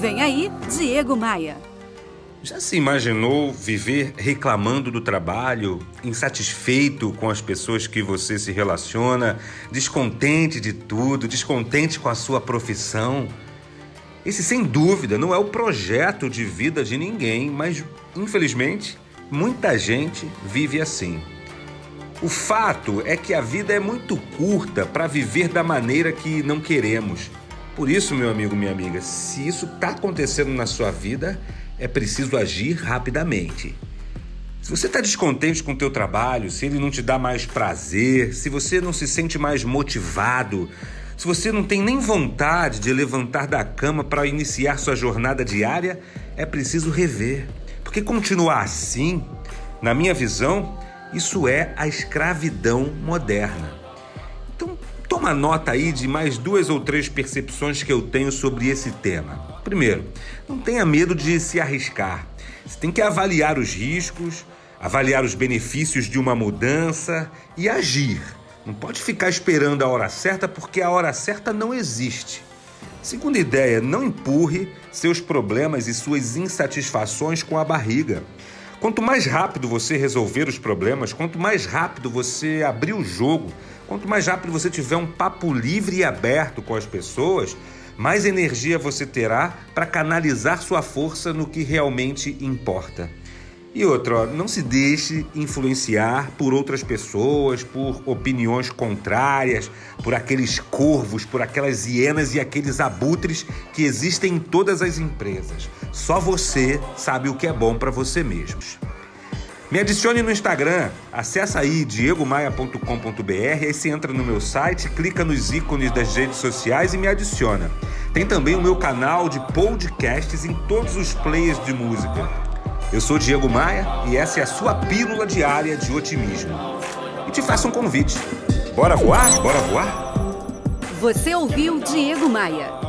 Vem aí, Diego Maia. Já se imaginou viver reclamando do trabalho, insatisfeito com as pessoas que você se relaciona, descontente de tudo, descontente com a sua profissão? Esse, sem dúvida, não é o projeto de vida de ninguém, mas, infelizmente, muita gente vive assim. O fato é que a vida é muito curta para viver da maneira que não queremos. Por isso, meu amigo, minha amiga, se isso está acontecendo na sua vida, é preciso agir rapidamente. Se você está descontente com o teu trabalho, se ele não te dá mais prazer, se você não se sente mais motivado, se você não tem nem vontade de levantar da cama para iniciar sua jornada diária, é preciso rever. Porque continuar assim, na minha visão, isso é a escravidão moderna. Toma nota aí de mais duas ou três percepções que eu tenho sobre esse tema. Primeiro, não tenha medo de se arriscar. Você tem que avaliar os riscos, avaliar os benefícios de uma mudança e agir. Não pode ficar esperando a hora certa porque a hora certa não existe. Segunda ideia, não empurre seus problemas e suas insatisfações com a barriga. Quanto mais rápido você resolver os problemas, quanto mais rápido você abrir o jogo, quanto mais rápido você tiver um papo livre e aberto com as pessoas, mais energia você terá para canalizar sua força no que realmente importa. E outra, não se deixe influenciar por outras pessoas, por opiniões contrárias, por aqueles corvos, por aquelas hienas e aqueles abutres que existem em todas as empresas. Só você sabe o que é bom para você mesmo. Me adicione no Instagram, acessa aí diegomaia.com.br, aí você entra no meu site, clica nos ícones das redes sociais e me adiciona. Tem também o meu canal de podcasts em todos os players de música. Eu sou Diego Maia e essa é a sua pílula diária de otimismo. E te faço um convite. Bora voar? Bora voar? Você ouviu Diego Maia.